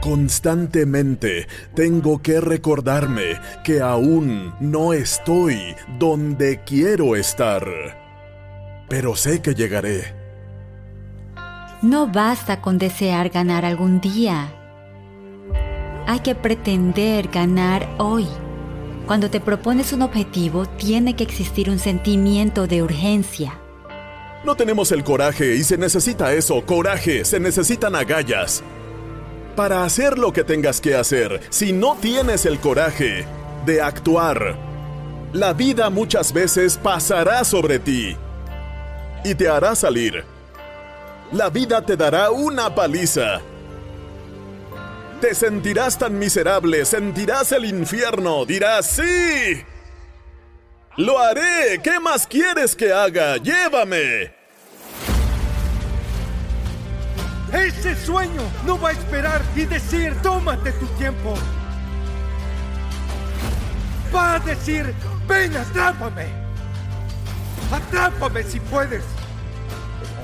Constantemente tengo que recordarme que aún no estoy donde quiero estar. Pero sé que llegaré. No basta con desear ganar algún día. Hay que pretender ganar hoy. Cuando te propones un objetivo, tiene que existir un sentimiento de urgencia. No tenemos el coraje y se necesita eso, coraje, se necesitan agallas. Para hacer lo que tengas que hacer, si no tienes el coraje de actuar, la vida muchas veces pasará sobre ti y te hará salir. La vida te dará una paliza. Te sentirás tan miserable, sentirás el infierno, dirás, sí. Lo haré, ¿qué más quieres que haga? Llévame. Ese sueño no va a esperar y decir, tómate tu tiempo. Va a decir, ven, atrápame. Atrápame si puedes.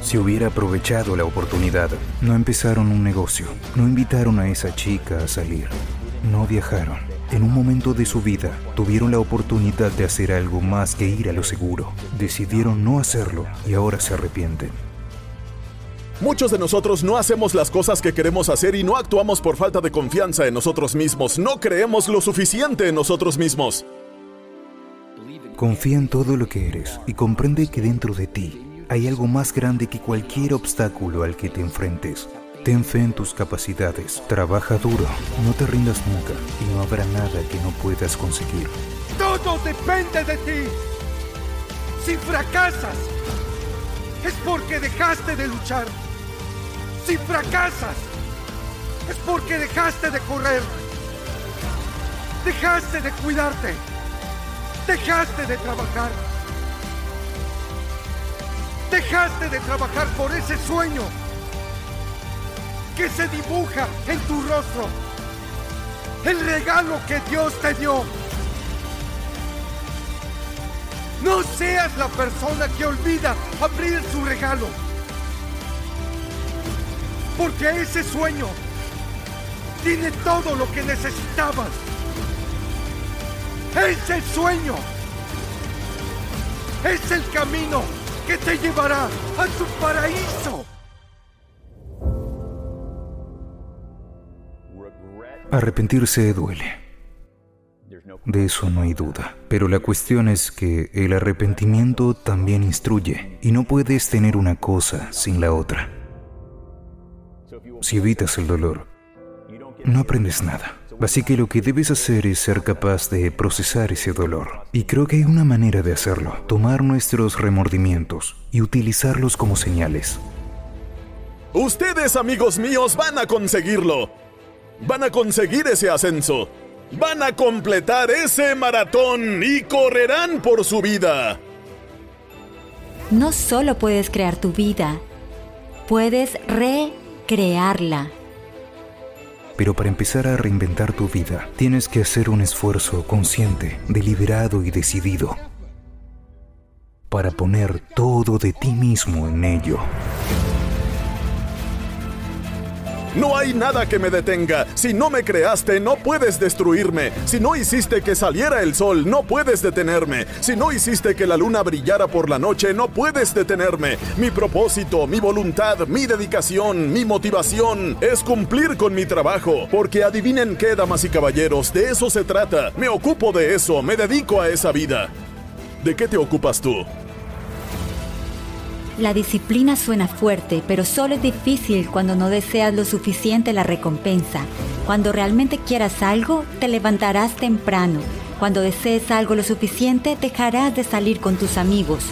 Si hubiera aprovechado la oportunidad, no empezaron un negocio, no invitaron a esa chica a salir, no viajaron. En un momento de su vida tuvieron la oportunidad de hacer algo más que ir a lo seguro. Decidieron no hacerlo y ahora se arrepienten. Muchos de nosotros no hacemos las cosas que queremos hacer y no actuamos por falta de confianza en nosotros mismos. No creemos lo suficiente en nosotros mismos. Confía en todo lo que eres y comprende que dentro de ti hay algo más grande que cualquier obstáculo al que te enfrentes. Ten fe en tus capacidades, trabaja duro, no te rindas nunca y no habrá nada que no puedas conseguir. Todo depende de ti. Si fracasas, es porque dejaste de luchar. Si fracasas, es porque dejaste de correr. Dejaste de cuidarte. Dejaste de trabajar. Dejaste de trabajar por ese sueño que se dibuja en tu rostro. El regalo que Dios te dio. No seas la persona que olvida abrir su regalo. Porque ese sueño tiene todo lo que necesitabas. Ese sueño es el camino que te llevará a tu paraíso. Arrepentirse duele. De eso no hay duda. Pero la cuestión es que el arrepentimiento también instruye y no puedes tener una cosa sin la otra. Si evitas el dolor, no aprendes nada. Así que lo que debes hacer es ser capaz de procesar ese dolor. Y creo que hay una manera de hacerlo. Tomar nuestros remordimientos y utilizarlos como señales. Ustedes, amigos míos, van a conseguirlo. Van a conseguir ese ascenso. Van a completar ese maratón y correrán por su vida. No solo puedes crear tu vida, puedes recrearla. Pero para empezar a reinventar tu vida, tienes que hacer un esfuerzo consciente, deliberado y decidido. Para poner todo de ti mismo en ello. No hay nada que me detenga. Si no me creaste, no puedes destruirme. Si no hiciste que saliera el sol, no puedes detenerme. Si no hiciste que la luna brillara por la noche, no puedes detenerme. Mi propósito, mi voluntad, mi dedicación, mi motivación es cumplir con mi trabajo. Porque adivinen qué, damas y caballeros, de eso se trata. Me ocupo de eso, me dedico a esa vida. ¿De qué te ocupas tú? La disciplina suena fuerte, pero solo es difícil cuando no deseas lo suficiente la recompensa. Cuando realmente quieras algo, te levantarás temprano. Cuando desees algo lo suficiente, dejarás de salir con tus amigos.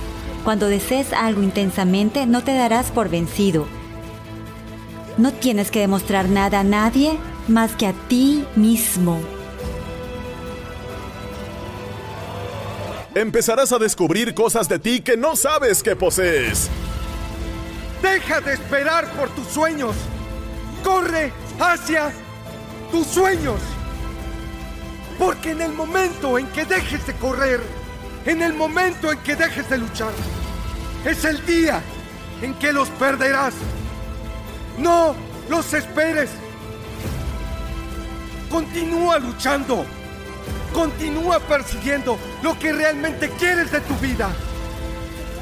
Cuando desees algo intensamente, no te darás por vencido. No tienes que demostrar nada a nadie más que a ti mismo. Empezarás a descubrir cosas de ti que no sabes que posees. Deja de esperar por tus sueños. Corre hacia tus sueños. Porque en el momento en que dejes de correr, en el momento en que dejes de luchar, es el día en que los perderás. No los esperes. Continúa luchando. Continúa persiguiendo lo que realmente quieres de tu vida.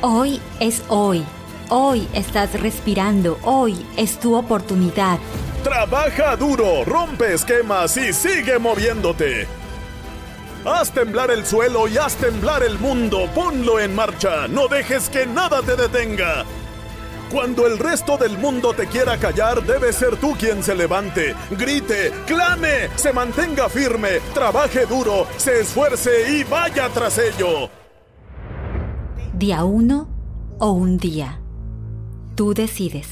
Hoy es hoy. Hoy estás respirando. Hoy es tu oportunidad. Trabaja duro, rompe esquemas y sigue moviéndote. Haz temblar el suelo y haz temblar el mundo. Ponlo en marcha. No dejes que nada te detenga. Cuando el resto del mundo te quiera callar, debe ser tú quien se levante, grite, clame, se mantenga firme, trabaje duro, se esfuerce y vaya tras ello. Día uno o un día. Tú decides.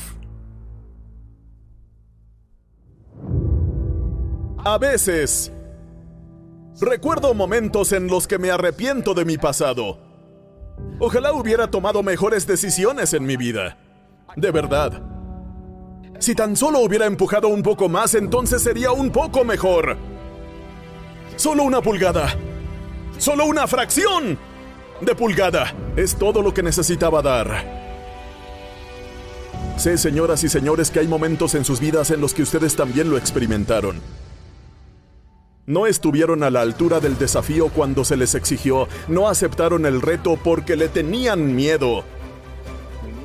A veces, recuerdo momentos en los que me arrepiento de mi pasado. Ojalá hubiera tomado mejores decisiones en mi vida. De verdad. Si tan solo hubiera empujado un poco más, entonces sería un poco mejor. Solo una pulgada. Solo una fracción de pulgada. Es todo lo que necesitaba dar. Sé, señoras y señores, que hay momentos en sus vidas en los que ustedes también lo experimentaron. No estuvieron a la altura del desafío cuando se les exigió, no aceptaron el reto porque le tenían miedo.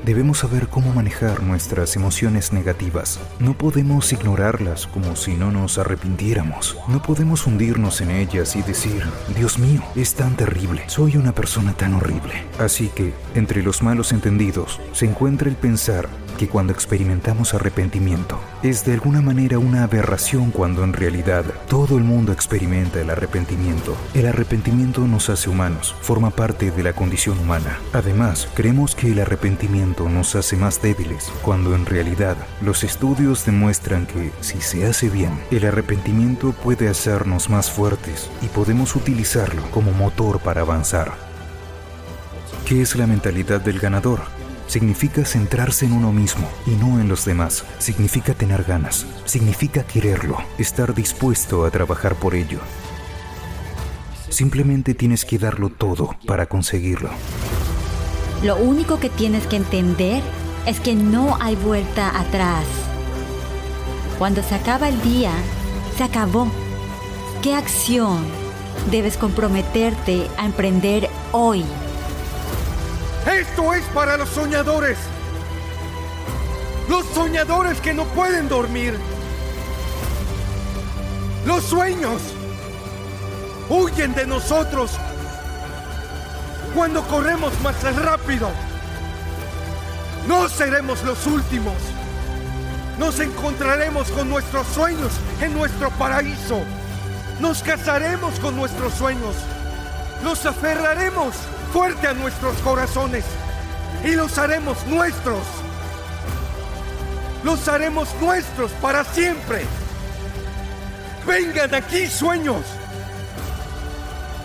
Debemos saber cómo manejar nuestras emociones negativas. No podemos ignorarlas como si no nos arrepintiéramos. No podemos hundirnos en ellas y decir, Dios mío, es tan terrible, soy una persona tan horrible. Así que, entre los malos entendidos, se encuentra el pensar que cuando experimentamos arrepentimiento es de alguna manera una aberración cuando en realidad todo el mundo experimenta el arrepentimiento. El arrepentimiento nos hace humanos, forma parte de la condición humana. Además, creemos que el arrepentimiento nos hace más débiles, cuando en realidad los estudios demuestran que si se hace bien, el arrepentimiento puede hacernos más fuertes y podemos utilizarlo como motor para avanzar. ¿Qué es la mentalidad del ganador? Significa centrarse en uno mismo y no en los demás. Significa tener ganas. Significa quererlo. Estar dispuesto a trabajar por ello. Simplemente tienes que darlo todo para conseguirlo. Lo único que tienes que entender es que no hay vuelta atrás. Cuando se acaba el día, se acabó. ¿Qué acción debes comprometerte a emprender hoy? Esto es para los soñadores. Los soñadores que no pueden dormir. Los sueños huyen de nosotros cuando corremos más rápido. No seremos los últimos. Nos encontraremos con nuestros sueños en nuestro paraíso. Nos casaremos con nuestros sueños. Los aferraremos fuerte a nuestros corazones y los haremos nuestros. Los haremos nuestros para siempre. Vengan aquí, sueños.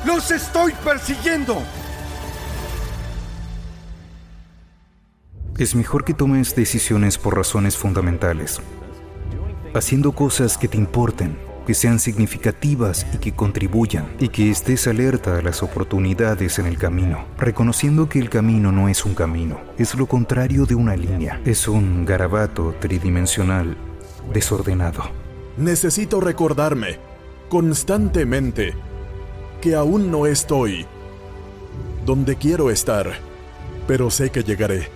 Los estoy persiguiendo. Es mejor que tomes decisiones por razones fundamentales, haciendo cosas que te importen, que sean significativas y que contribuyan, y que estés alerta a las oportunidades en el camino, reconociendo que el camino no es un camino, es lo contrario de una línea, es un garabato tridimensional desordenado. Necesito recordarme constantemente que aún no estoy donde quiero estar, pero sé que llegaré.